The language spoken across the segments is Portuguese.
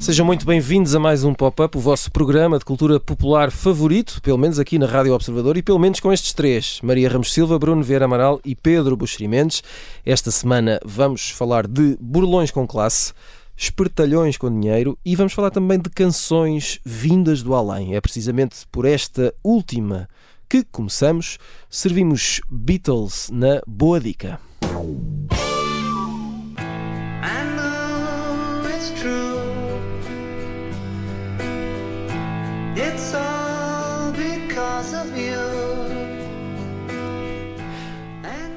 Sejam muito bem-vindos a mais um Pop-Up, o vosso programa de cultura popular favorito, pelo menos aqui na Rádio Observador, e pelo menos com estes três: Maria Ramos Silva, Bruno Vieira Amaral e Pedro Buxeri Mendes. Esta semana vamos falar de burlões com classe, espertalhões com dinheiro e vamos falar também de canções vindas do além. É precisamente por esta última que começamos. Servimos Beatles na Boa Dica.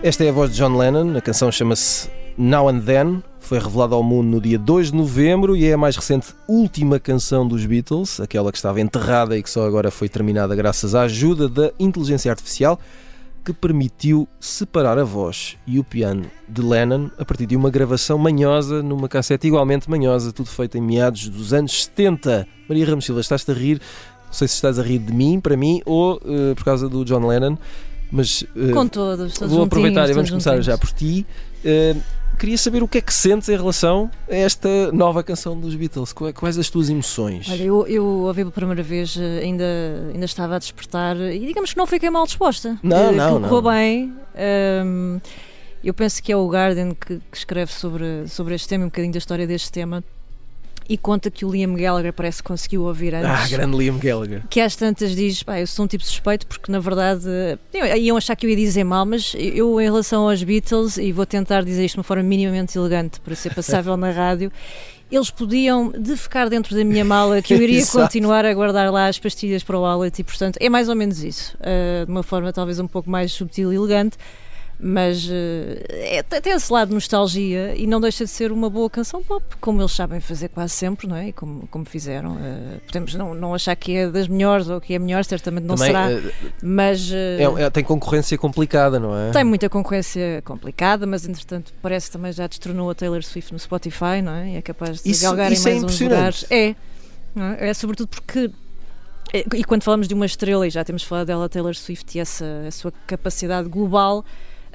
Esta é a voz de John Lennon, a canção chama-se Now and Then, foi revelada ao mundo no dia 2 de novembro e é a mais recente última canção dos Beatles, aquela que estava enterrada e que só agora foi terminada graças à ajuda da inteligência artificial que permitiu separar a voz e o piano de Lennon a partir de uma gravação manhosa numa cassete igualmente manhosa, tudo feito em meados dos anos 70. Maria Ramos Silva, estás-te a rir? Não sei se estás a rir de mim, para mim, ou eh, por causa do John Lennon, mas eh, Com todos, todos Vou aproveitar e vamos começar já por ti. Uh, queria saber o que é que sentes em relação a esta nova canção dos Beatles. Qua- Quais as tuas emoções? Olha, eu, eu ouvi pela primeira vez, eh, ainda, ainda estava a despertar e digamos que não fiquei mal disposta. Não, Eh, não, aquilo correu não. bem. Ahm, eu penso que é o Guardian que, que escreve sobre, sobre este tema, um bocadinho da história deste tema, e conta que o Liam Gallagher parece que conseguiu ouvir antes. ah, grande Liam Gallagher. que às tantas diz, pá, eu sou um tipo suspeito porque na verdade eu- iam achar que eu ia dizer mal, mas eu em relação aos Beatles, e vou tentar dizer isto de uma forma minimamente elegante para ser passável na rádio, eles podiam defecar dentro da minha mala que eu iria continuar a guardar lá as pastilhas para o wallet e portanto é mais ou menos isso, ah, de uma forma talvez um pouco mais subtil e elegante. Mas eh, é, tem esse lado de nostalgia e não deixa de ser uma boa canção pop, como eles sabem fazer quase sempre, não é? E como, como fizeram. Eh, podemos não, não achar que é das melhores ou que é melhor, certamente não Também será, uh, mas é- é- tem concorrência complicada, não é? tem muita concorrência complicada, mas entretanto parece que também já destronou a Taylor Swift no Spotify, não é? E é capaz de Isso- galgar em isso é mais uns impressionante. lugares. É, é? É sobretudo porque. é, E quando falamos de uma estrela, e já temos falado dela, Taylor Swift, e essa a sua capacidade global,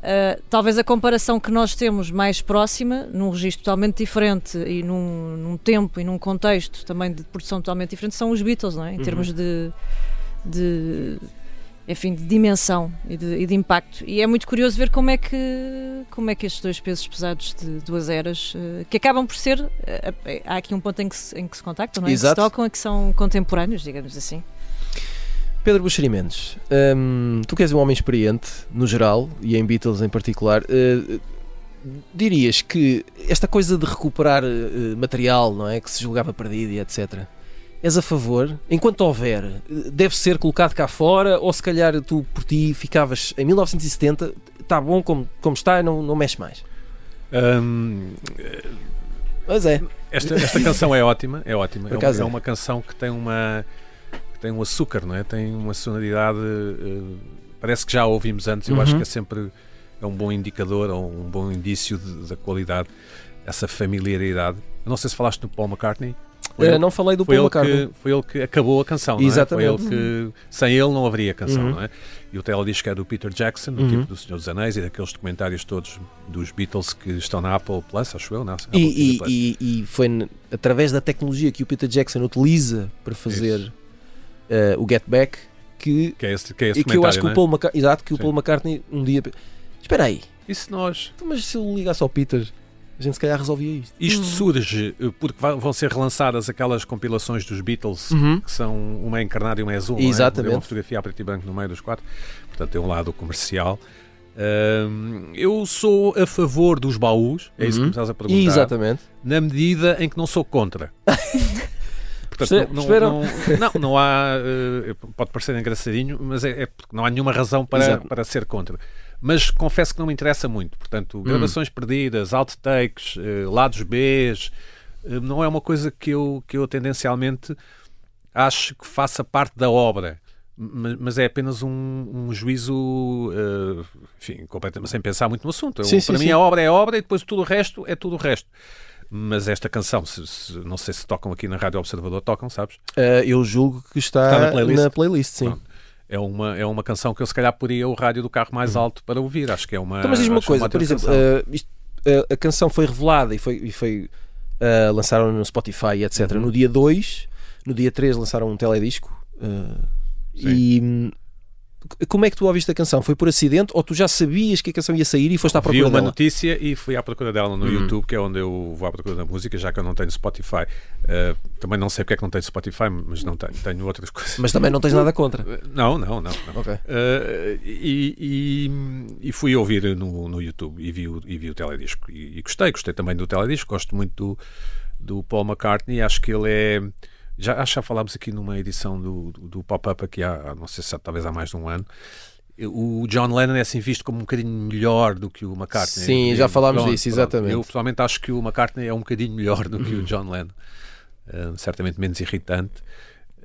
ah, talvez a comparação que nós temos mais próxima, num registro totalmente diferente e num, num tempo e num contexto também de produção totalmente diferente, são os Beatles, não é? Em Uhum. termos de, de enfim, de dimensão e de, e de impacto. E é muito curioso ver como é que, como é que estes dois pesos pesados de duas eras, eh, que acabam por ser. eh, há aqui um ponto em que se, em que se contactam, não é? Em que se Exato. tocam e que são contemporâneos, digamos assim. Pedro Buxeri Mendes, hum, tu que és um homem experiente, no geral, e em Beatles em particular, uh, dirias que esta coisa de recuperar uh, material, não é? Que se julgava perdido e etc. És a favor? Enquanto houver, deve ser colocado cá fora ou se calhar tu por ti ficavas em 1970, está bom como, como está e não, não mexe mais? Hum, Mas é. esta, esta canção é ótima, é ótima. É, uma, é é. uma canção que tem uma tem um açúcar, não é? Tem uma sonoridade. eh, parece que já a ouvimos antes. Eu Uhum. acho que é sempre é um bom indicador ou um bom indício de- da qualidade, essa familiaridade. Eu não sei se falaste do Paul McCartney. Foi Uh, ele- não falei do foi Paul McCartney. que, foi ele que acabou a canção, não é? Exatamente. Foi ele que, sem ele não haveria canção, Uhum. não é? E o teledisco é do Peter Jackson, do Uhum. tipo do Senhor dos Anéis e daqueles documentários todos dos Beatles que estão na Apple Plus, acho eu, não? E, e- e- e foi através da tecnologia que o Peter Jackson utiliza para fazer Isso. Uh, o Get Back que, Que é esse, que é esse e que eu acho que o documentário, Paul McCartney, exato, que o. Paul McCartney um dia espera aí, é? E se nós... então, mas se eu ligasse ao Peter a gente se calhar resolvia isto Isto Hum. surge eh, porque vão ser relançadas aquelas compilações dos Beatles Uhum. que são uma é encarnada e uma é azul, não é? Exatamente. Uma fotografia a preto e branco no meio dos quatro, portanto tem um lado comercial. Ahm, eu sou a favor dos baús, é isso que Uhum. me estás a perguntar, exatamente na medida em que não sou contra. Perce- não, não, não, não há. eh, pode parecer engraçadinho, mas é, é porque não há nenhuma razão para, Exato. para ser contra. Mas confesso que não me interessa muito. Hum. Portanto, gravações perdidas, outtakes, eh, lados Bs, eh, não é uma coisa que eu, que eu tendencialmente acho que faça parte da obra. Ma- Mas é apenas um, um juízo, eh, enfim, completamente sem pensar muito no assunto. Eu- Sim, sim, para mim, sim. a obra é obra e depois tudo o resto é tudo o resto. Mas esta canção, se- se- não sei se tocam aqui na Rádio Observador, tocam, sabes? Eh, eu julgo que está, Está na playlist? na playlist, sim. Pronto. É uma, é uma canção que eu se calhar poria o rádio do carro mais alto para ouvir. Acho que é uma. Então, mas diz-me uma acho coisa, por exemplo, eh, isto, eh, a canção foi revelada e foi, e foi lançaram no Spotify, etc. Uhum. No dia 2, no dia 3 lançaram um teledisco. e como é que tu ouviste a canção? Foi por acidente ou tu já sabias que a canção ia sair e foste à Vi procura uma dela? notícia e fui à procura dela no Hum. YouTube, que é onde eu vou à procura da música, já que eu não tenho Spotify. Uh, também não sei porque é que não tenho Spotify, mas não tenho. Tenho outras coisas. Mas também não tens nada contra. Não, não, não. não. Ok. Uh, e, e- e fui ouvir no, no YouTube e vi o, e vi o teledisco. E, e gostei, gostei também do teledisco. Gosto muito do, do Paul McCartney. Acho que ele é. Já, acho que já falámos aqui numa edição do, do, do Pop-Up aqui há, não sei se talvez há mais de um ano. O John Lennon é assim visto como um bocadinho melhor do que o McCartney. Sim, já falámos Pronto, disso, pronto. exatamente. Eu pessoalmente acho que o McCartney é um bocadinho melhor do que o John Lennon. Uh, certamente menos irritante.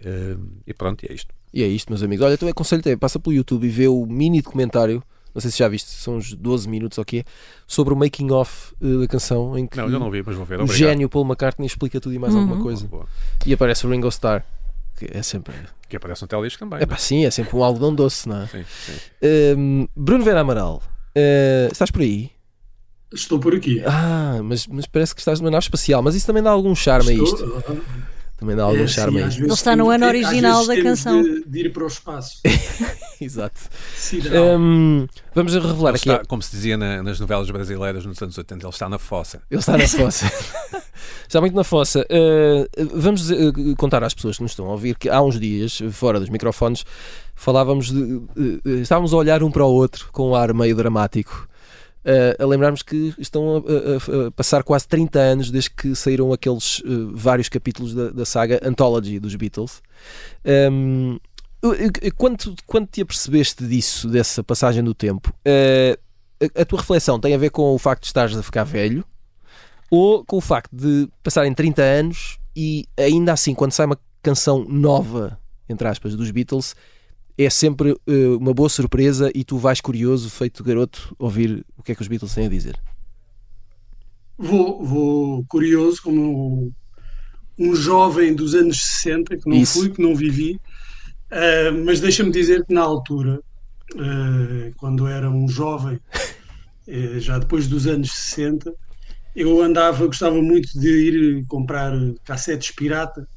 Uh, e pronto, e é isto. E é isto, meus amigos. Olha, então aconselho-te, passa pelo YouTube e vê o mini documentário, não sei se já viste, são uns 12 minutos ou quê, sobre o making of eh, da canção em que Não, eu não vi, mas vou ver. o gênio Paul McCartney explica tudo e mais Uhum. alguma coisa. Boa. E aparece o Ringo Starr, que é sempre. Que aparece no teledisco também. É pá, sim, é sempre um algodão doce, não é? Sim, sim. Hum, Bruno Vera Amaral, eh, estás por aí? Estou por aqui. Ah, mas, mas parece que estás numa nave espacial, mas isso também dá algum charme a isto. Estou, Também dá algum é, charme sim, a isto. Ele está no ano às original vezes da canção. De, de ir para o espaço. Exato. Hum, vamos revelar Ele aqui. está, como se dizia na- nas novelas brasileiras nos anos 80, ele está na fossa. Ele está na fossa. está muito na fossa. Uh, vamos dizer- uh, contar às pessoas que nos estão a ouvir que há uns dias, fora dos microfones, falávamos de. uh, estávamos a olhar um para o outro com um ar meio dramático. uh, a lembrarmos que estão a, a- a passar quase 30 anos desde que saíram aqueles uh, vários capítulos da, da saga Anthology dos Beatles. Um, quando, quando te apercebeste disso, dessa passagem do tempo, uh, a, a tua reflexão tem a ver com o facto de estares a ficar velho ou com o facto de passarem 30 anos e ainda assim, quando sai uma canção nova, entre aspas, dos Beatles, é sempre eh, uma boa surpresa e tu vais curioso, feito garoto, ouvir o que é que os Beatles têm a dizer. Vou, vou curioso, como um jovem dos anos 60, que não Isso. fui, que não vivi, ah, mas deixa-me dizer que na altura, ah, quando era um jovem, eh, já depois dos anos 60, eu andava, gostava muito de ir comprar cassetes pirata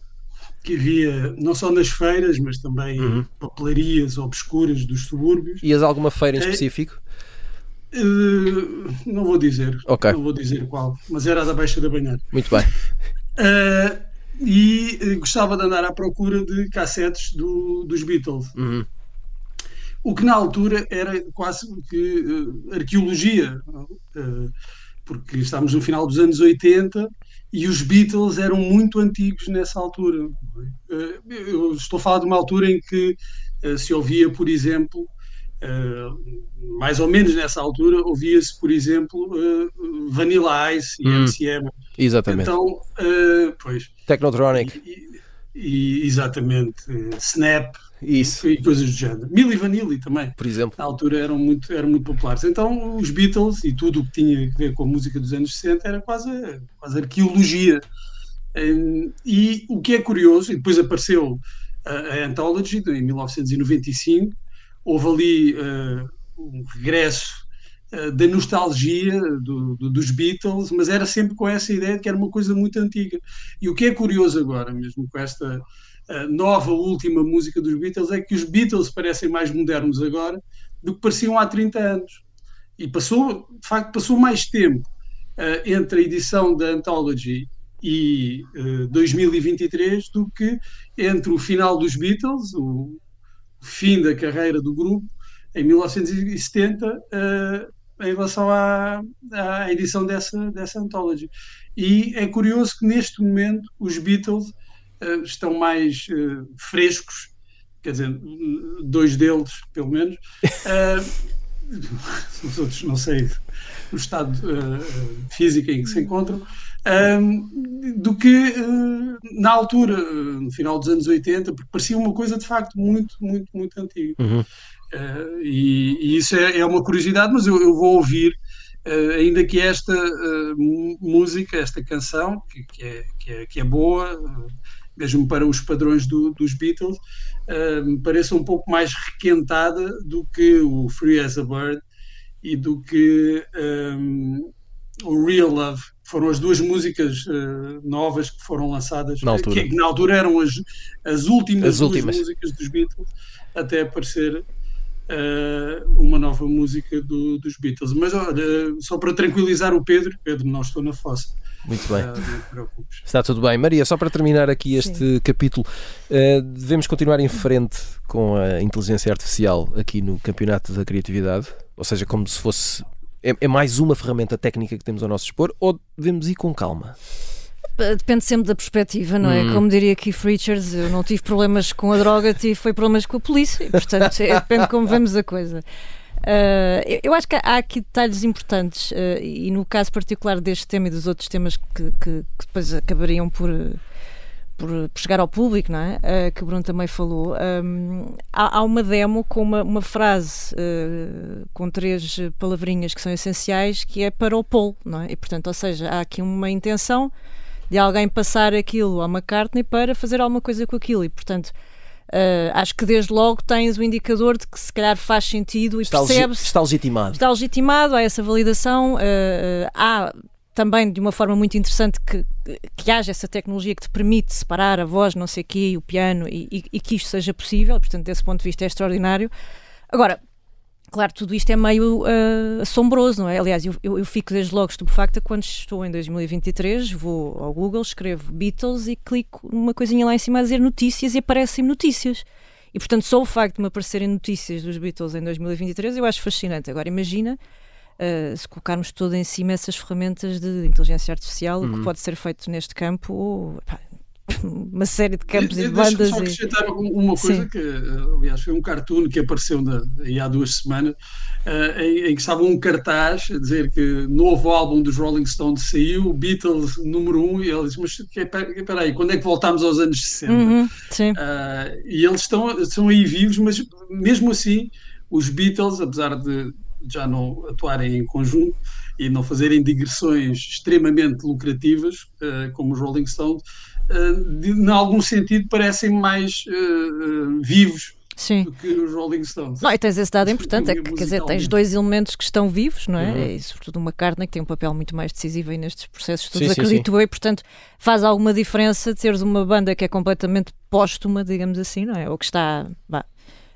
que havia não só nas feiras, mas também Uhum. papelarias obscuras dos subúrbios. Ias a alguma feira em É- específico? Eh, não vou dizer, Ok. não vou dizer qual, mas era a da Baixa da Banhar. Muito bem. Uh, e eh, gostava de andar à procura de cassetes do- dos Beatles. Uhum. O que na altura era quase que eh, arqueologia? Eh, porque estávamos no final dos anos 80 e os Beatles eram muito antigos nessa altura. Eh, eu estou a falar de uma altura em que se ouvia, por exemplo, eh, mais ou menos nessa altura, ouvia-se, por exemplo, eh, Vanilla Ice e Hum. MCM. Exatamente. Então, eh, pois, Technotronic. e, e- exatamente, Snap Isso, e coisas do género. Milli Vanilli também. por exemplo. Na altura eram muito, eram muito populares. Então, os Beatles e tudo o que tinha a ver com a música dos anos 60 era quase, quase arqueologia. Em, E o que é curioso, e depois apareceu a, a Anthology em 1995, houve ali eh, um regresso eh, da nostalgia do- do- dos Beatles, mas era sempre com essa ideia de que era uma coisa muito antiga. E o que é curioso agora, mesmo com esta eh, nova última música dos Beatles, é que os Beatles parecem mais modernos agora do que pareciam há 30 anos. E passou, de facto, passou mais tempo entre a edição da Anthology e eh, 2023 do que entre o final dos Beatles, o fim da carreira do grupo, em 1970, eh, em relação à, à edição dessa, dessa Anthology. E é curioso que neste momento os Beatles eh, estão mais eh, frescos, quer dizer, dois deles, pelo menos. Os outros, não sei o estado físico em que se encontram, ehm, do que eh, na altura, no final dos anos 80, porque parecia uma coisa de facto muito, muito, muito antiga. Uhum. Eh, e, e isso é, é uma curiosidade, mas eu, eu vou ouvir eh, ainda que esta música, esta canção, que, que é, que, é, que é boa, mesmo para os padrões do- dos Beatles, me pareça um pouco mais requentada do que o Free as a Bird e do que ehm, o Real Love. Foram as duas músicas eh, novas que foram lançadas, Na altura. que, que na altura eram as, as últimas As duas últimas. músicas dos Beatles, até aparecer eh, uma nova música do- dos Beatles. Mas olha, só para tranquilizar o Pedro, Pedro, não estou na fossa. Muito bem. Ah, não te preocupes. Está tudo bem. Maria, só para terminar aqui este capítulo, eh, devemos continuar em frente com a inteligência artificial aqui no Campeonato da Criatividade? Ou seja, como se fosse. É, é mais uma ferramenta técnica que temos ao nosso dispor? Ou devemos ir com calma? Depende sempre da perspectiva, não é? Hum. Como diria Keith Richards, eu não tive problemas com a droga, tive foi problemas com a polícia. Portanto, é, depende de como vemos a coisa. Uh, eu- acho que há aqui detalhes importantes uh, e no caso particular deste tema e dos outros temas que, que- que depois acabariam por, por, por chegar ao público, não é? Uh, que o Bruno também falou. Um, há, há uma demo com uma, uma frase uh, com três palavrinhas que são essenciais que é para o Paul, não é? E portanto, ou seja, há aqui uma intenção de alguém passar aquilo ao McCartney para fazer alguma coisa com aquilo e portanto uh, acho que desde logo tens o indicador de que se calhar faz sentido e percebes está legitimado. está legitimado, há essa validação, eh, há também de uma forma muito interessante que, que haja essa tecnologia que te permite separar a voz, não sei o quê, o piano, e, e- e que isto seja possível, portanto, desse ponto de vista é extraordinário. Agora, claro, tudo isto é meio eh, assombroso, não é? Aliás, eu, eu, eu fico desde logo estupefacta quando estou em 2023, vou ao Google, escrevo Beatles e clico numa coisinha lá em cima a dizer notícias e aparecem notícias. E portanto, só o facto de me aparecerem notícias dos Beatles em 2023 eu acho fascinante. Agora imagina uh, se colocarmos todo em cima essas ferramentas de inteligência artificial, o que pode ser feito neste campo, ou, pá, uma série de campos e de Deixa-me bandas. só e- acrescentar um- uma coisa Sim. que, eh, aliás, foi um cartoon que apareceu na- aí há duas semanas, eh, em, em que estava um cartaz a dizer que novo álbum dos Rolling Stones saiu, Beatles número um, e ele diz, mas que- espera aí, quando é que voltámos aos anos 60? Uhum. Ah, e eles estão, estão aí vivos, mas mesmo assim, os Beatles, apesar de já não atuarem em conjunto e não fazerem digressões extremamente lucrativas, ah, como os Rolling Stones, ah, de, em algum sentido parecem mais ah, vivos Sim. do que os Rolling Stones. Não, e tens esse dado importante, é que, quer dizer, tens dois elementos que estão vivos, não é? Uhum. E sobretudo uma carne que tem um papel muito mais decisivo aí nestes processos todos, Sim, sim, acredito eu, e portanto faz alguma diferença teres uma banda que é completamente póstuma, digamos assim, não é? Ou que está, vá,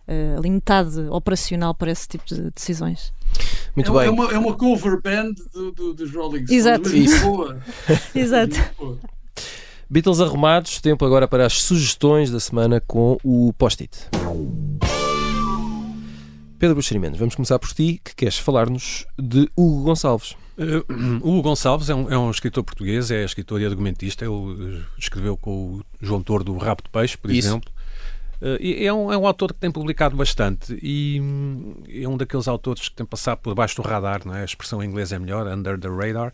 eh, ali metade operacional para esse tipo de decisões. Muito é, bem. é uma, é uma cover band do- do- dos Rolling Stones, Exato. mas muito Isso. boa. Exato. Boa. Beatles arrumados, tempo agora para as sugestões da semana com o post-it. Pedro Buxerimentos, vamos começar por ti, que queres falar-nos de Hugo Gonçalves. Uh, o Hugo Gonçalves é um, é um escritor português, é escritor e argumentista. Ele uh, escreveu com o João Tordo o Rabo de Peixe, por Isso. exemplo. Uh, e é, um, é um autor que tem publicado bastante e hum, é um daqueles autores que tem passado por baixo do radar, não é? a expressão em inglês é melhor, under the radar.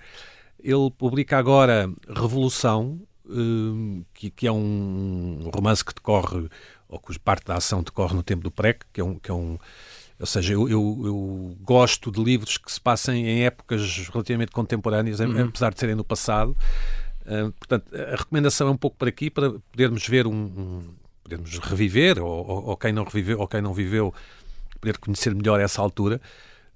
Ele publica agora Revolução, hum, que, que é um romance que decorre, ou cuja parte da ação decorre no tempo do PREC, que é um, que é um ou seja, eu, eu- eu gosto de livros que se passem em épocas relativamente contemporâneas, em- apesar de serem no passado. Uh, portanto, a recomendação é um pouco para aqui, para podermos ver um, um- podermos reviver, ou, ou- ou quem não reviveu, ou quem não viveu, poder conhecer melhor essa altura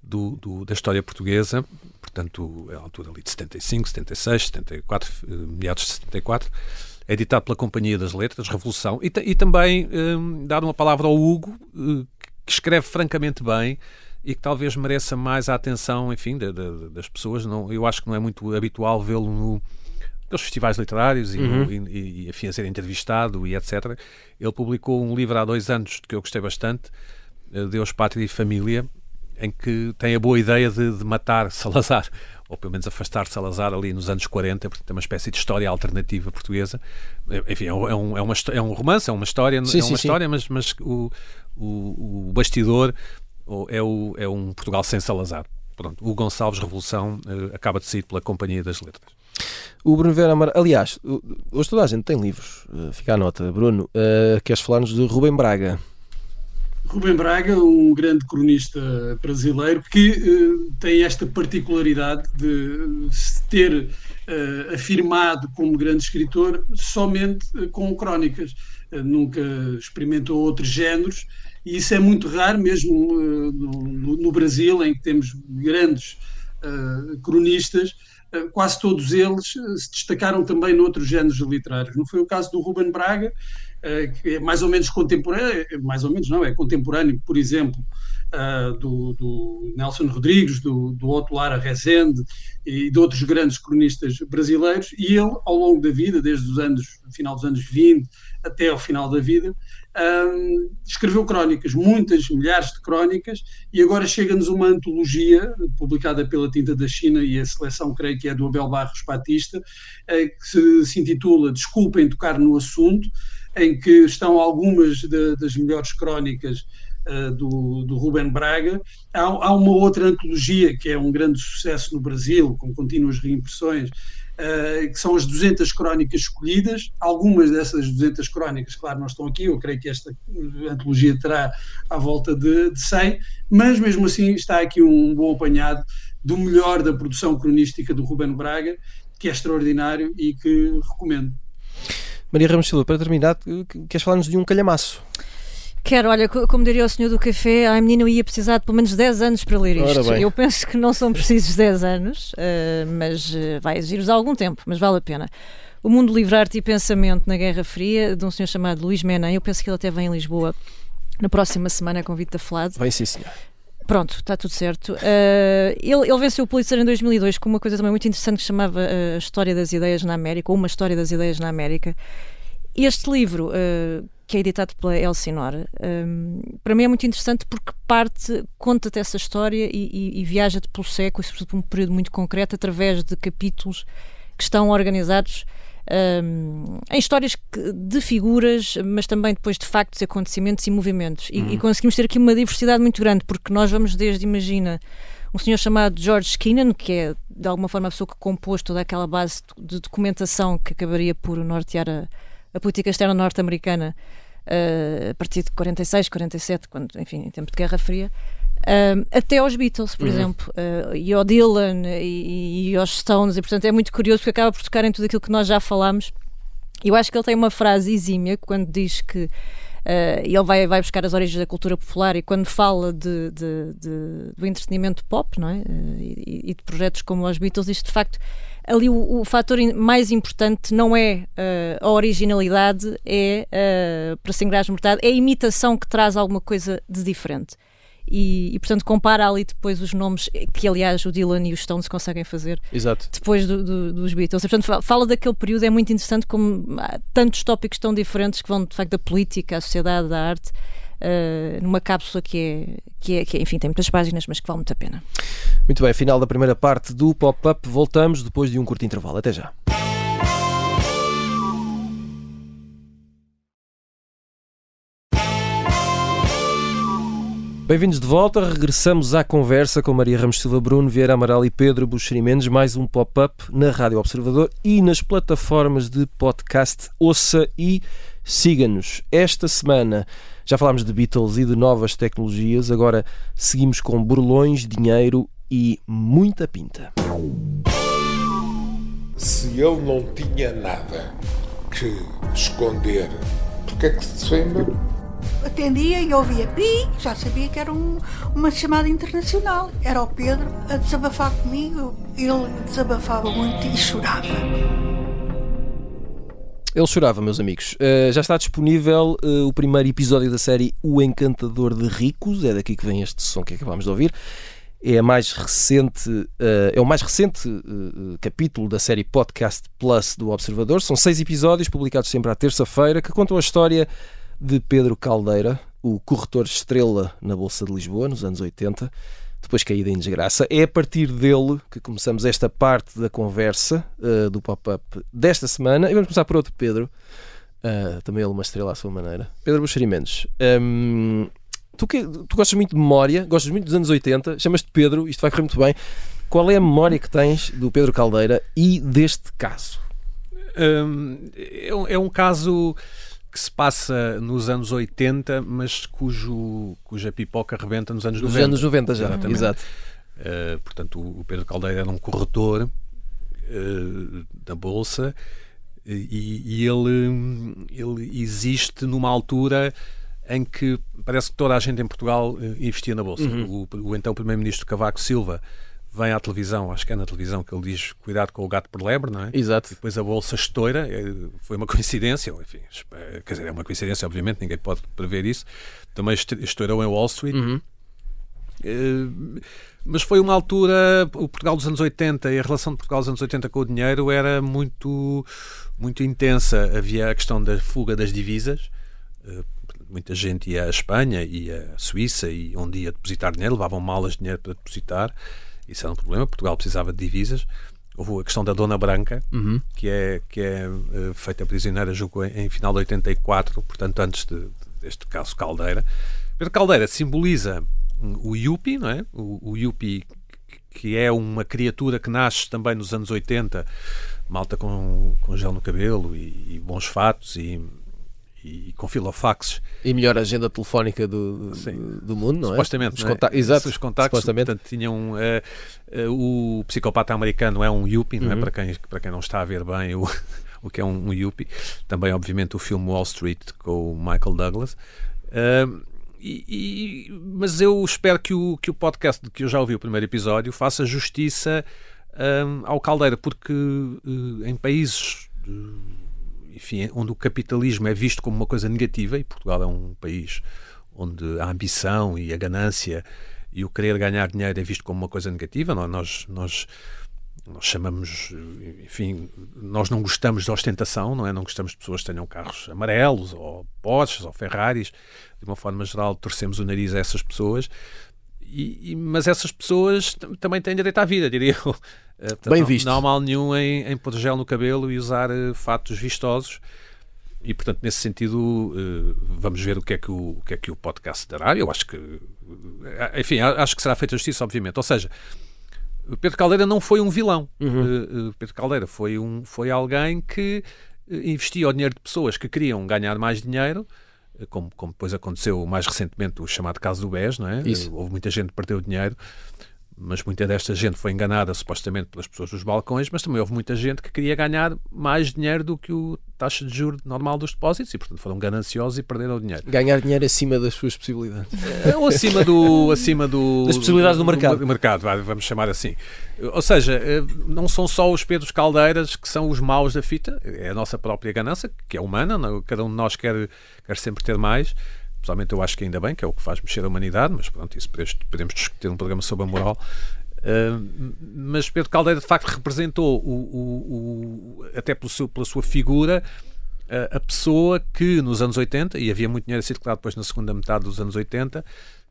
do, do- da história portuguesa. Portanto, é a altura ali de 75, 76, 74, eh, meados de 74. É editado pela Companhia das Letras, Revolução. E, e também hum, dar uma palavra ao Hugo, eh, que escreve francamente bem e que talvez mereça mais a atenção, enfim, da- da- das pessoas. Não, eu acho que não é muito habitual vê-lo no, nos festivais literários e, no- e, e afim a ser entrevistado e etc. Ele publicou um livro há dois anos que eu gostei bastante, eh, Deus, Pátria e Família, em que tem a boa ideia de, de matar Salazar, ou pelo menos afastar Salazar ali nos anos 40, porque tem uma espécie de história alternativa portuguesa. Eh, Enfim, é um, é é uma é um romance, é uma história, Sim, é sim, uma sim. história mas, mas o, o, o bastidor é, o, é um Portugal sem Salazar. Pronto, o Gonçalves Revolução eh, acaba de sair pela Companhia das Letras. O Bruno Vera Amar... Aliás, hoje toda a gente tem livros. Uh, Fica a nota. Bruno, uh, queres falar-nos de Rubem Braga? Rubem Braga, um grande cronista brasileiro que eh, tem esta particularidade de se ter eh, afirmado como grande escritor somente eh, com crónicas. Eh, nunca experimentou outros géneros e isso é muito raro, mesmo eh, no, no Brasil, em que temos grandes eh, cronistas. Eh, Quase todos eles eh, se destacaram também noutros géneros literários. Não foi o caso do Ruben Braga, que é mais ou menos contemporâneo, mais ou menos não, é contemporâneo, por exemplo, ah, do, do Nelson Rodrigues, do, do Otto Lara Rezende e de outros grandes cronistas brasileiros, e ele, ao longo da vida, desde os anos, final dos anos 20 até ao final da vida, ahm, escreveu crónicas, muitas, milhares de crónicas, e agora chega-nos uma antologia publicada pela Tinta da China e a seleção, creio que é do Abel Barros Batista, eh, que se, se intitula Desculpem tocar no assunto, em que estão algumas de- das melhores crónicas eh, do, do Ruben Braga. Há, há uma outra antologia que é um grande sucesso no Brasil, com contínuas reimpressões, eh, que são as 200 crónicas escolhidas. Algumas dessas 200 crónicas, claro, não estão aqui, eu creio que esta eh, antologia terá à volta de, de 100, mas mesmo assim está aqui um bom apanhado do melhor da produção cronística do Ruben Braga, que é extraordinário e que recomendo. Maria Ramos Silva, para terminar, que- que- queres falar-nos de um calhamaço? Quero, olha, co- como diria o senhor do café, a menina ia precisar de pelo menos 10 anos para ler isto. Eu penso que não são precisos 10 anos, eh, mas eh, vai exigir-vos algum tempo, mas vale a pena. O Mundo Livre, Arte e Pensamento na Guerra Fria, de um senhor chamado Luís Menem, eu penso que ele até vem em Lisboa na próxima semana, convite da FLAD. Bem, sim, senhor. Pronto, está tudo certo. Eh, ele, ele venceu o Pulitzer em 2002 com uma coisa também muito interessante que chamava eh, A História das Ideias na América, ou Uma História das Ideias na América. Este livro, eh, que é editado pela Elsinore, eh, para mim é muito interessante porque parte, conta-te essa história e, e- e viaja-te pelo século, e sobretudo por um período muito concreto, através de capítulos que estão organizados um, em histórias que- de figuras, mas também depois de factos, acontecimentos e movimentos. E, e conseguimos ter aqui uma diversidade muito grande, porque nós vamos desde, imagina, um senhor chamado George Skinner, que é de alguma forma a pessoa que compôs toda aquela base de documentação que acabaria por nortear a, a política externa norte-americana eh, a partir de 46, 47, quando, enfim, em tempo de Guerra Fria. Um, até aos Beatles, por exemplo, uh, e ao Dylan e, e aos Stones, e portanto é muito curioso porque acaba por tocar em tudo aquilo que nós já falámos. Eu acho que ele tem uma frase exímia quando diz que Uh, ele vai, vai buscar as origens da cultura popular e quando fala de, de- de- do entretenimento pop não é? Uh, e, e de projetos como os Beatles, isto de facto ali o, o fator mais importante não é uh, a originalidade, é uh, para se ingrar mortado, é a imitação que traz alguma coisa de diferente. E, e, portanto compara ali depois os nomes que aliás o Dylan e os Stones conseguem fazer Exato. depois do- do- dos Beatles. E, portanto, fa- fala daquele período, é muito interessante como há tantos tópicos tão diferentes que vão de facto da política, à sociedade, da arte, eh, numa cápsula que é, que, é, que é, enfim, tem muitas páginas, mas que vale muito a pena. Muito bem, final da primeira parte do pop-up. Voltamos depois de um curto intervalo. Até já. Bem-vindos de volta, regressamos à conversa com Maria Ramos Silva Bruno, Vieira Amaral e Pedro Buxeri Mendes, mais um pop-up na Rádio Observador e nas plataformas de podcast. Ouça e siga-nos. Esta semana já falámos de Beatles e de novas tecnologias, agora seguimos com burlões, dinheiro e muita pinta. Se ele não tinha nada que esconder, porque é que se defende? Atendia e ouvia pi, já sabia que era um- uma chamada internacional. Era o Pedro a desabafar comigo. Ele desabafava muito e chorava. Ele chorava, meus amigos. Uh, já está disponível uh, o primeiro episódio da série O Encantador de Ricos. É daqui que vem este som que acabámos de ouvir. É a mais recente, uh, é o mais recente capítulo da série Podcast Plus do Observador. São seis episódios publicados sempre à terça-feira que contam a história de Pedro Caldeira, o corretor estrela na Bolsa de Lisboa nos anos 80, depois caída em desgraça. É a partir dele que começamos esta parte da conversa uh, do pop-up desta semana. E vamos começar por outro Pedro, uh, também ele uma estrela à sua maneira. Pedro Buxeri Mendes. Um, tu, que, tu gostas muito de memória, gostas muito dos anos 80, chamas-te Pedro, isto vai correr muito bem. Qual é a memória que tens do Pedro Caldeira e deste caso? Hum, é, um, é um caso que se passa nos anos 80, mas cujo, cuja pipoca rebenta nos anos Nos 90. anos 90 já. Exatamente. Exato. Uh, portanto, o Pedro Caldeira era um corretor uh, da Bolsa e, e ele, ele existe numa altura em que parece que toda a gente em Portugal uh, investia na Bolsa. O, o então Primeiro-Ministro Cavaco Silva vem à televisão, acho que é na televisão que ele diz cuidado com o gato por lebre, não é? Exato. Depois a bolsa estoura, eh, foi uma coincidência, enfim, eh, quer dizer, é uma coincidência, obviamente, ninguém pode prever isso. Também est- estourou em Wall Street. Uhum. Eh, Mas foi uma altura, o Portugal dos anos 80 e a relação de Portugal dos anos 80 com o dinheiro era muito, muito intensa. Havia a questão da fuga das divisas. Muita gente ia à Espanha, ia à Suíça e onde ia depositar dinheiro, levavam malas de dinheiro para depositar. Isso era um problema. Portugal precisava de divisas. Houve a questão da Dona Branca, Uhum. que é, que é eh, feita prisioneira, julgo, em, em final de 84, portanto, antes de- deste caso Caldeira. Pedro Caldeira simboliza o Yuppie, não é? O, o Yuppie, que é uma criatura que nasce também nos anos 80, malta com, com gel no cabelo e, e bons fatos e, e com filofaxes. E melhor agenda telefónica do, do, do mundo, não é? Supostamente, é? conta- Exato. Os contactos, supostamente. portanto, tinham. eh, eh, o psicopata americano é um Yuppie, não é? Uhum. Para quem, para quem não está a ver bem o, o que é um, um Yuppie. Também, obviamente, o filme Wall Street com o Michael Douglas. Ah, e- e- mas eu espero que o, que o podcast, que eu já ouvi o primeiro episódio, faça justiça ah, ao Caldeira, porque eh, em países eh, enfim, onde o capitalismo é visto como uma coisa negativa, e Portugal é um país onde a ambição e a ganância e o querer ganhar dinheiro é visto como uma coisa negativa, é? nós, nós, nós chamamos, enfim, nós não gostamos de ostentação, não é? Não gostamos de pessoas que tenham carros amarelos, ou Porsches, ou Ferraris, de uma forma geral torcemos o nariz a essas pessoas, e, e- mas essas pessoas tam- também têm direito à vida, diria eu. Eh, portanto, Bem não- visto. Não há mal nenhum em, em pôr gel no cabelo e usar eh, fatos vistosos. E, portanto, nesse sentido, eh, vamos ver o que, é que o, o que é que o podcast dará. Eu acho que, enfim, acho que será feita justiça, obviamente. Ou seja, Pedro Caldeira não foi um vilão. Eh, Pedro Caldeira foi, um, foi alguém que investia o dinheiro de pessoas que queriam ganhar mais dinheiro, como, como depois aconteceu mais recentemente o chamado caso do BES, não é? Isso. Houve muita gente que perdeu dinheiro, mas muita desta gente foi enganada supostamente pelas pessoas dos balcões, mas também houve muita gente que queria ganhar mais dinheiro do que o taxa de juros normal dos depósitos e, portanto, foram gananciosos e perderam o dinheiro. Ganhar dinheiro acima das suas possibilidades. Ou acima do. Acima do Das possibilidades do mercado. mercado, vá, vamos chamar assim. Ou seja, eh, não são só os Pedros Caldeiras que são os maus da fita, é a nossa própria ganância, que é humana, não- cada um de nós quer, quer sempre ter mais. Pessoalmente, eu acho que ainda bem, que é o que faz mexer a humanidade, mas pronto, isso podemos, discutir um programa sobre a moral. Uh, mas Pedro Caldeira de facto representou o, o- o- até pelo seu- pela sua figura a, a pessoa que nos anos 80, e havia muito dinheiro a circular depois na segunda metade dos anos 80,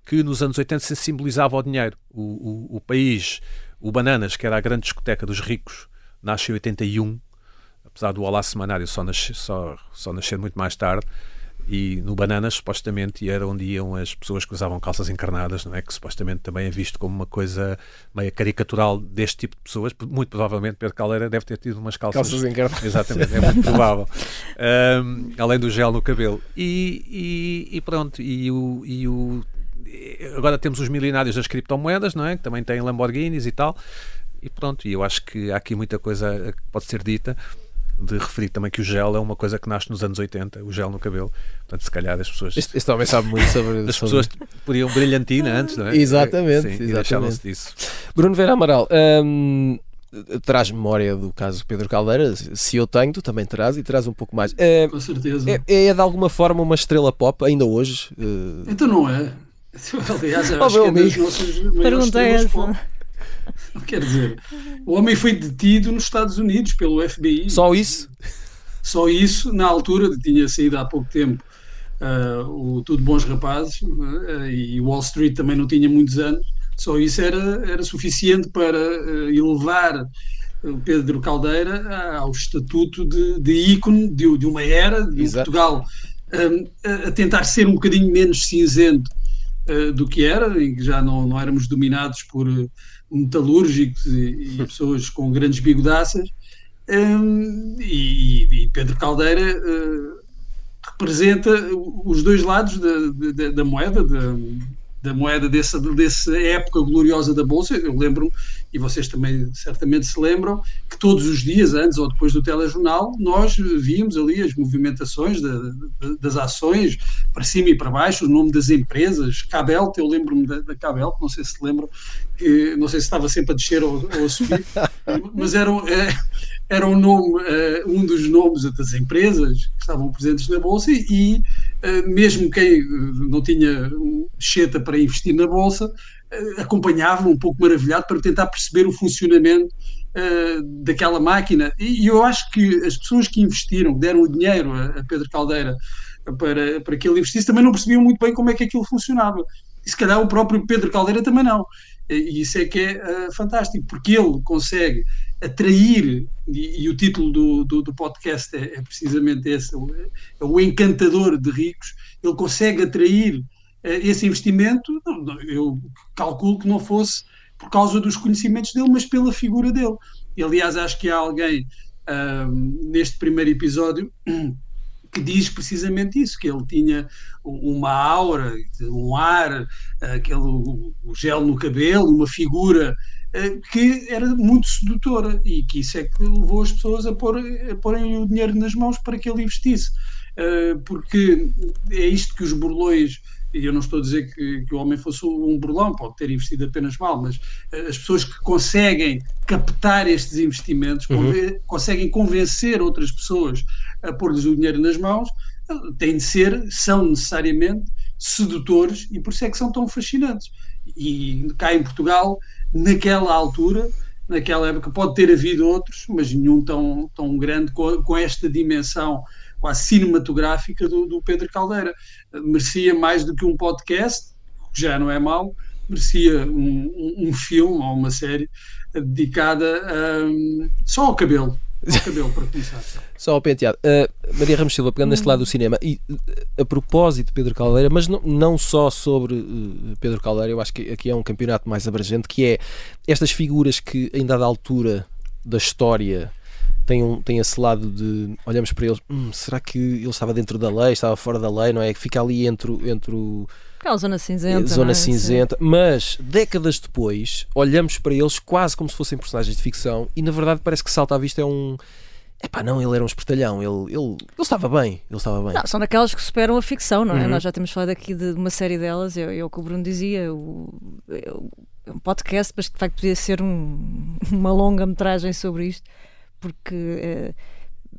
que nos anos 80 se simbolizava o dinheiro. O, o- país, o Bananas, que era a grande discoteca dos ricos, nasce em 81, apesar do Olá Semanário só nascer, só, só nascer muito mais tarde. E no Bananas, supostamente, era onde iam as pessoas que usavam calças encarnadas, não é? Que supostamente também é visto como uma coisa meio caricatural deste tipo de pessoas. Muito provavelmente Pedro Caldeira deve ter tido umas calças. Calças encarnadas. Exatamente, é muito provável. Ahm, além do gel no cabelo. E, e- e pronto, e o, e o- agora temos os milionários das criptomoedas, não é? Que também têm Lamborghinis e tal. E pronto, e eu acho que há aqui muita coisa que pode ser dita de referir também que o gel é uma coisa que nasce nos anos 80, o gel no cabelo. Portanto, se calhar as pessoas Este, este homem sabe muito sobre as sobre- pessoas podiam brilhantina antes, não é? Exatamente, Sim, exatamente. disso. Bruno Vera Amaral, hum, traz memória do caso Pedro Caldeira. Se eu tenho, tu também terás e terás um pouco mais. É, Com certeza. é, é de alguma forma uma estrela pop, ainda hoje. eh, Então não é. Aliás, eu Oh, acho que é das nossas maiores estrelas essa. pop. Quer dizer, o homem foi detido nos Estados Unidos pelo FBI. só isso? Só isso, na altura, tinha saído há pouco tempo ah, o Tudo Bons Rapazes ah, e Wall Street também não tinha muitos anos. Só isso era, era suficiente para ah, elevar Pedro Caldeira ao estatuto de, de ícone de, de uma era, de um. Portugal a tentar ser um bocadinho menos cinzento ah, do que era, em que já não, não éramos dominados por ah, metalúrgicos e, e pessoas com grandes bigodaças. Hum, e, e Pedro Caldeira, eh, representa os dois lados da, da, da moeda, da, da moeda dessa, dessa época gloriosa da Bolsa. Eu lembro, e vocês também certamente se lembram, que todos os dias, antes ou depois do telejornal, nós víamos ali as movimentações da- da- das ações, para cima e para baixo, o nome das empresas. Cabelt, eu lembro-me da, da Cabelt, não sei se lembram, que, não sei se estava sempre a descer ou, ou a subir, mas era, é, era um, nome, eh, um dos nomes das empresas que estavam presentes na Bolsa e mesmo quem eh, não tinha cheta para investir na Bolsa eh, acompanhava um pouco maravilhado para tentar perceber o funcionamento eh, daquela máquina. E, eu acho que as pessoas que investiram, deram o dinheiro a, Pedro Caldeira para, para que ele investisse, também não percebiam muito bem como é que aquilo funcionava. E se calhar o próprio Pedro Caldeira também não. E isso é que é eh, fantástico, porque ele consegue atrair, e, e o título do, do, do podcast é, é precisamente esse, o- é o encantador de ricos, ele consegue atrair eh, esse investimento, eu calculo que não fosse por causa dos conhecimentos dele, mas pela figura dele. E, aliás, acho que há alguém neste primeiro episódio que diz precisamente isso, que ele tinha uma aura, um ar, aquele o gel no cabelo, uma figura que era muito sedutora e que isso é que levou as pessoas a, pôr, a porem o dinheiro nas mãos para que ele investisse. Eh, Porque é isto que os burlões, e eu não estou a dizer que, que o homem fosse um burlão, pode ter investido apenas mal, mas eh, as pessoas que conseguem captar estes investimentos, conven- conseguem convencer outras pessoas a pôr-lhes o dinheiro nas mãos, eh, têm de ser, são necessariamente sedutores e por isso é que são tão fascinantes. E cá em Portugal, naquela altura, naquela época, pode ter havido outros, mas nenhum tão, tão grande com, com esta dimensão quase cinematográfica do, do Pedro Caldeira. Merecia mais do que um podcast, que já não é mau, merecia um, um- um filme ou uma série dedicada hum, só ao cabelo. Cabelo, para começar. Só ao penteado. Uh, Maria Ramos Silva, pegando neste lado do cinema, e uh, a propósito de Pedro Caldeira, mas não, não só sobre uh, Pedro Caldeira, eu acho que aqui é um campeonato mais abrangente, que é estas figuras que, em dada altura da história, têm, um, têm esse lado de olhamos para eles, "Hum, será que ele estava dentro da lei, estava fora da lei, não é? Que fica ali entre, entre o, Aquela zona cinzenta. zona é? cinzenta, mas décadas depois olhamos para eles quase como se fossem personagens de ficção e na verdade parece que salta à vista é um epá, não, ele era um espertalhão, ele, ele, ele estava bem, ele estava bem. Não, são daquelas que superam a ficção, não é? Uhum. Nós já temos falado aqui de uma série delas, eu, eu, o que o Bruno dizia, o, eu- um podcast, mas que de facto podia ser um- uma longa metragem sobre isto, porque eh,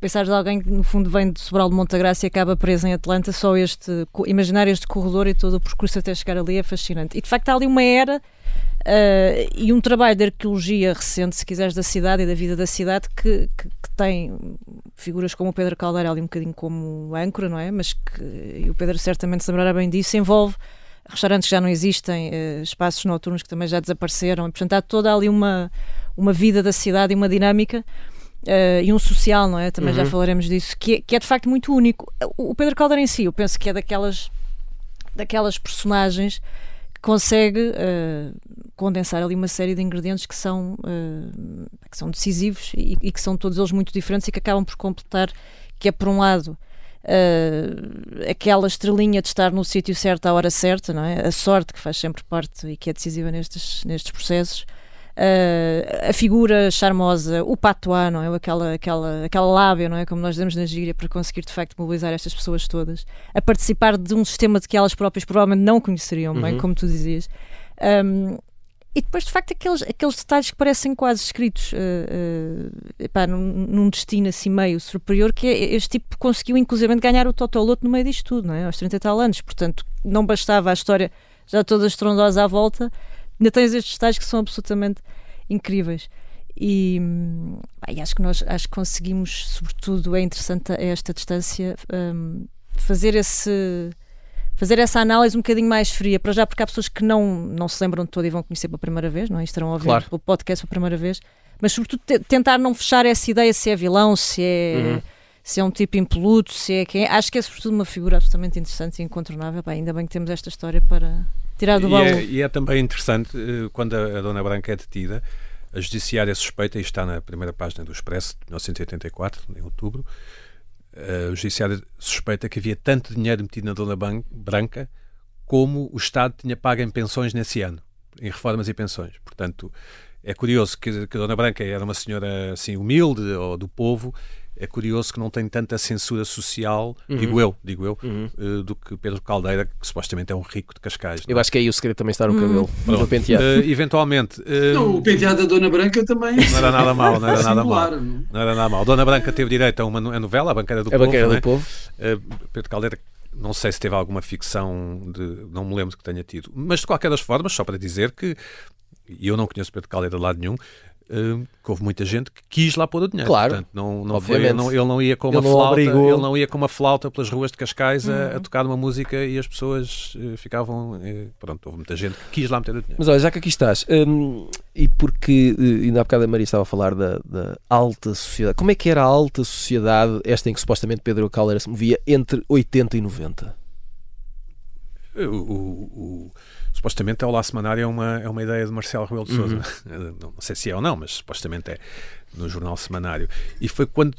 pensar de alguém que no fundo vem de Sobral de Montagraça e acaba preso em Atlanta, só este, imaginar este corredor e todo o percurso até chegar ali é fascinante. E de facto há ali uma era eh, e um trabalho de arqueologia recente, se quiseres, da cidade e da vida da cidade que, que, que tem figuras como o Pedro Caldeira ali um bocadinho como âncora, não é? Mas que, e o Pedro certamente se lembrará bem disso, envolve restaurantes que já não existem, eh, espaços noturnos que também já desapareceram, e, portanto há toda ali uma, uma vida da cidade e uma dinâmica eh, e um social, não é? Também já falaremos disso, que é, que é de facto muito único. O, Pedro Caldeira em si, eu penso que é daquelas, daquelas personagens que consegue eh, condensar ali uma série de ingredientes que são, eh, que são decisivos e, e que são todos eles muito diferentes e que acabam por completar, que é por um lado aquela estrelinha de estar no sítio certo à hora certa, não é? A sorte que faz sempre parte e que é decisiva nestes, nestes processos. Eh, a figura charmosa, o patois, não é? Aquela, aquela, aquela lábia, não é? Como nós dizemos na gíria, para conseguir de facto mobilizar estas pessoas todas, a participar de um sistema de que elas próprias provavelmente não conheceriam bem, Uhum. como tu dizias. Um, e depois, de facto, aqueles, aqueles detalhes que parecem quase escritos uh, uh, epá, num, num destino assim meio superior, que é, este tipo conseguiu inclusive ganhar o Totoloto no meio disto tudo, não é? aos 30 e tal anos. Portanto, não bastava a história já toda estrondosa à volta, ainda tens estes detalhes que são absolutamente incríveis. E, e acho que nós acho que conseguimos, sobretudo, é interessante a esta distância, hum, fazer esse fazer essa análise um bocadinho mais fria, para já porque há pessoas que não, não se lembram de todo e vão conhecer pela primeira vez, não é? Estarão a ouvir Claro. o podcast pela primeira vez, mas sobretudo te- tentar não fechar essa ideia se é vilão, se é, Uhum. se é um tipo impoluto, se é quem é. Acho que é sobretudo uma figura absolutamente interessante e incontornável. Pá, ainda bem que temos esta história para tirar do E baú. é, e é também interessante eh, quando a, a Dona Branca é detida, a judiciária suspeita, e está na primeira página do Expresso de 1984, em outubro, o judiciário suspeita que havia tanto dinheiro metido na Dona Branca como o Estado tinha pago em pensões nesse ano, em reformas e pensões. Portanto, é curioso que, que a Dona Branca era uma senhora assim humilde ou do povo. É curioso que não tem tanta censura social, digo eu, digo eu, eh, do que Pedro Caldeira, que supostamente é um rico de Cascais. não é? Eu acho que aí o segredo também está no cabelo, no penteado. Eh, eventualmente, eh, Não, o penteado da Dona Branca também. não era nada mal, não era nada mal. não? Era nada mal. Dona Branca teve direito a uma a novela, A Banqueira do A Povo. banqueira não é? do povo. Uh, Pedro Caldeira, não sei se teve alguma ficção, de, não me lembro que tenha tido. Mas de qualquer das formas, só para dizer que, e eu não conheço Pedro Caldeira de lado nenhum, uh, que houve muita gente que quis lá pôr o dinheiro. Claro. Portanto, não, não foi, Obviamente. não- ele não ia com Ele uma não flauta, obrigou. ele não ia com uma flauta pelas ruas de Cascais a, a tocar uma música e as pessoas uh, ficavam, eh, pronto, houve muita gente que quis lá meter o dinheiro. Mas olha, já que aqui estás, hum, e porque eh, ainda há bocado a Maria estava a falar da, da alta sociedade, como é que era a alta sociedade, esta em que supostamente Pedro Caldeira se movia entre 80 e 90? O, o- o- supostamente é o laço semanário é uma, é uma ideia de Marcelo Rebelo de Sousa. Uhum. Não, sei se é ou não, mas supostamente é no jornal semanário. E foi quando.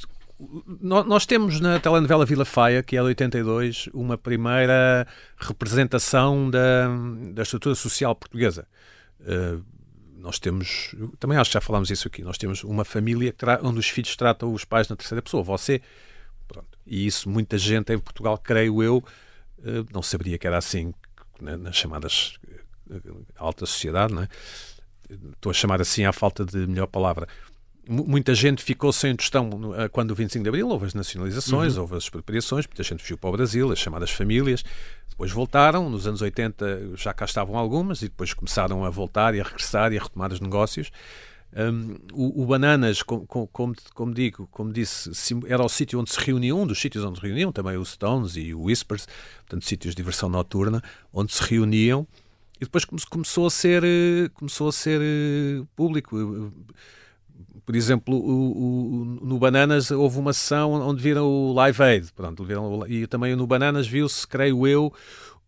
nó- Nós temos na telenovela Vila Faia, que é de 82, uma primeira representação da, da estrutura social portuguesa. Uh, nós temos, também acho que já falámos isso aqui, nós temos uma família onde os filhos tratam os pais na terceira pessoa, você. Pronto. E isso muita gente em Portugal, creio eu, eh, não saberia que era assim nas chamadas eh, alta sociedade, não é? Estou a chamar assim à falta de melhor palavra. Mu- Muita gente ficou sem tostão eh, quando o 25 de Abril houve as nacionalizações, houve as expropriações, muita gente fugiu para o Brasil, as chamadas famílias, depois voltaram, nos anos 80 já cá estavam algumas e depois começaram a voltar e a regressar e a retomar os negócios. Um, o, o Bananas, com- com- como, como digo, como disse, era o sítio onde se reuniam, um dos sítios onde se reuniam, também os Stones e o Whispers, portanto, sítios de diversão noturna, onde se reuniam, e depois come- começou a ser, eh, começou a ser eh, público. Por exemplo, o- o- no Bananas houve uma sessão onde viram o Live Aid, pronto, viram, e também no Bananas viu-se, creio eu,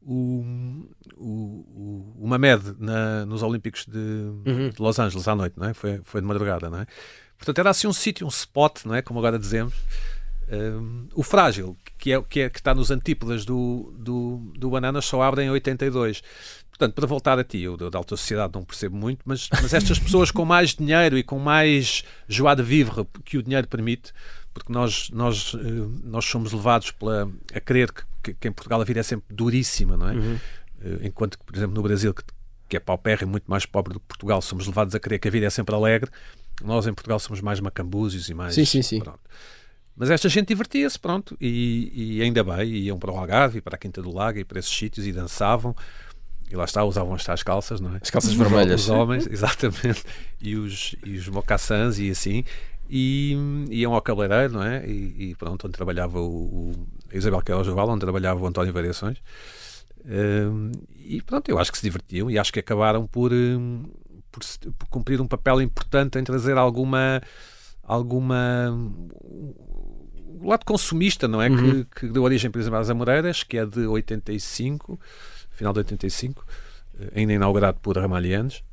o, o, o Mamed na, nos Olímpicos de, de Los Angeles à noite, não é? Foi, foi de madrugada, não é? Portanto, era assim um sítio, um spot, não é? Como agora dizemos. Um, o Frágil, que, é, que, é, que está nos antípodas do, do, do Bananas, só abre em 82. Portanto, para voltar a ti, eu da alta sociedade não percebo muito, mas, mas estas pessoas com mais dinheiro e com mais joie de vivre que o dinheiro permite, porque nós, nós, eh, nós somos levados pela, a crer que, que, em Portugal a vida é sempre duríssima, não é? Eh, Enquanto que, por exemplo, no Brasil, que, que é paupérrimo, muito mais pobre do que Portugal, somos levados a crer que a vida é sempre alegre. Nós em Portugal somos mais macambúzios e mais. Sim, sim, sim. pronto. Mas esta gente divertia-se, pronto, e, e ainda bem, iam para o Algarve e para a Quinta do Lago e para esses sítios e dançavam. E lá está, usavam as tais calças, não é? As calças vermelhas. Os homens, exatamente. E os, e os mocassins e assim. E iam ao cabeleireiro, não é? E, e pronto, onde trabalhava o, o Isabel Queiroz Joval, onde trabalhava o António Variações. Hum, e pronto, eu acho que se divertiam e acho que acabaram por, hum, por, por cumprir um papel importante em trazer alguma alguma o lado consumista, não é? Que, que deu origem, por exemplo, às Amoreiras, que é de 85, final de 85, eh, ainda inaugurado por Ramalhianes.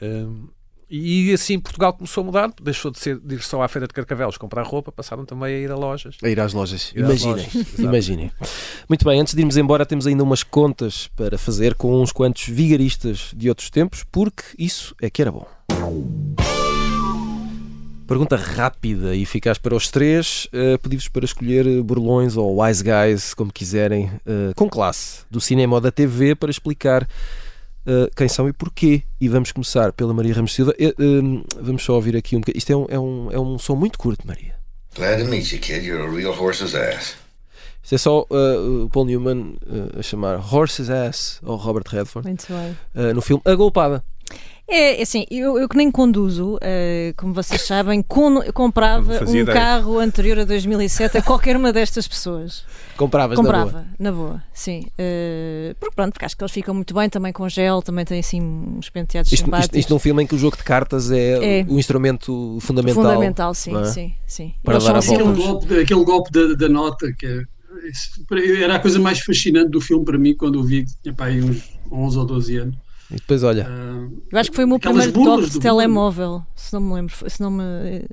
Hum, e assim Portugal começou a mudar, deixou de, ser, de ir só à Feira de Carcavelos comprar roupa, passaram também a ir a lojas. A ir às lojas. Ir às Imaginem. lojas. Imaginem. Muito bem, antes de irmos embora, temos ainda umas contas para fazer com uns quantos vigaristas de outros tempos, porque isso é que era bom. Pergunta rápida e eficaz para os três. Uh, Pedi-vos para escolher eh, burlões ou wise guys, como quiserem, eh, com classe, do cinema ou da TV, para explicar eh, quem são e porquê. E vamos começar pela Maria Ramos Silva. Eh, vamos só ouvir aqui um bocadinho. Isto é um, é, um, é um som muito curto, Maria. Glad to meet you, kid. You're a real horse's ass. Isto é só uh, o Paul Newman uh, a chamar Horse's Ass ao Robert Redford Muito bem. uh, no filme A Golpada. É, é assim, eu, eu que nem conduzo, eh, como vocês sabem, con- comprava um ideia. carro anterior a 2007 a qualquer uma destas pessoas. Compravas na Comprava, boa. na boa, sim. Eh, porque pronto, porque acho que eles ficam muito bem também com gel, também tem assim uns penteados Isto, isto, simpáticos. isto num filme em que o jogo de cartas é, É. o instrumento fundamental. Fundamental, sim, é? sim, sim. Para Eles dar são a volta. Aquele golpe, aquele golpe da, da nota, que é, era a coisa mais fascinante do filme para mim quando o vi, tinha pá, aí uns 11 ou 12 anos. E depois, olha, Ah, Eu acho que foi o meu primeiro toque de telemóvel, se não me lembro. Se não me...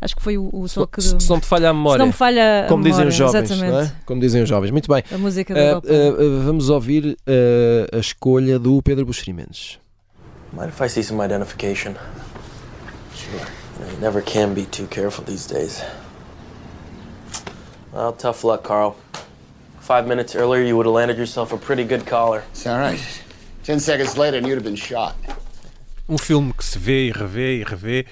Acho que foi o, o Se, toque se- se não te falha a se memória, não me falha a como dizem os memória, jovens, exatamente. não é? Como dizem os jovens. Muito bem. A música da Ah, Europa. ah, ah, vamos ouvir a escolha do Pedro Buxeri Mendes. Mind if I see some identification? Sure. You, know, you never can be too careful these days. Well, tough luck, Carl. Five minutes earlier, you would have landed yourself a pretty good collar. It's all right. Seconds later, and you'd have been shot. Um filme que se vê e revê e revê,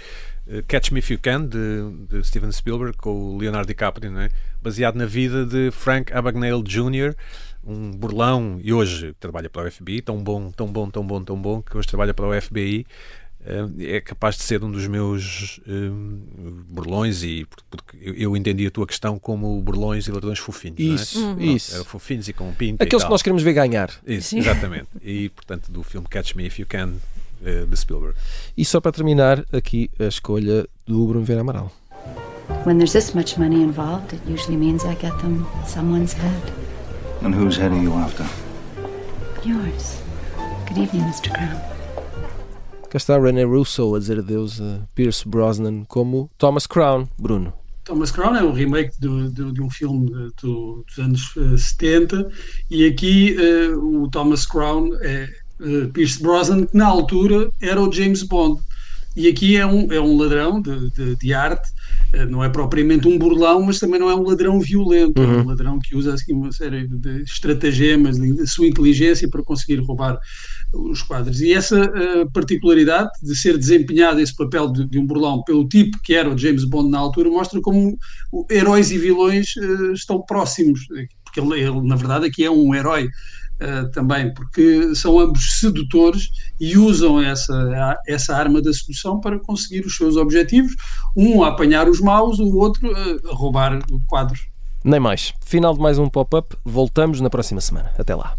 eh, Catch Me If You Can, de, de Steven Spielberg, com o Leonardo DiCaprio, é? baseado na vida de Frank Abagnale Jr., um burlão, e hoje trabalha para o FBI, tão bom, tão bom, tão bom, tão bom, que hoje trabalha para o FBI. Eh, É capaz de ser um dos meus eh, burlões, e por- porque eu, entendi a tua questão como burlões e ladrões fofinhos. não é? Isso, Pronto, isso. Eram fofinhos e com pinta. e Aqueles que nós queremos ver ganhar. Isso, exatamente. E portanto, do filme Catch Me If You Can, eh, de Spielberg. E só para terminar, aqui a escolha do Bruno Vera Amaral. When there's this much money involved, it usually means I get them someone's head. And whose head are you after? Yours. Good evening, Mr. Crown. Cá está René Russo a dizer adeus a Pierce Brosnan como Thomas Crown. Bruno. Thomas Crown é um remake do- do- de um filme do- dos anos eh, 70 e aqui eh, o Thomas Crown é eh, Pierce Brosnan que na altura era o James Bond e aqui é um, é um ladrão de, de- de arte eh, não é propriamente um burlão mas também não é um ladrão violento é um ladrão que usa assim, uma série de estratagemas da sua inteligência para conseguir roubar os quadros. E essa eh, particularidade de ser desempenhado esse papel de, de um burlão pelo tipo que era o James Bond na altura mostra como heróis e vilões eh, estão próximos, porque ele, ele, na verdade aqui é um herói eh, também, porque são ambos sedutores e usam essa, essa arma da sedução para conseguir os seus objetivos, um a apanhar os maus, o outro eh, a roubar quadros. Nem mais. Final de mais um pop-up. Voltamos na próxima semana. Até lá.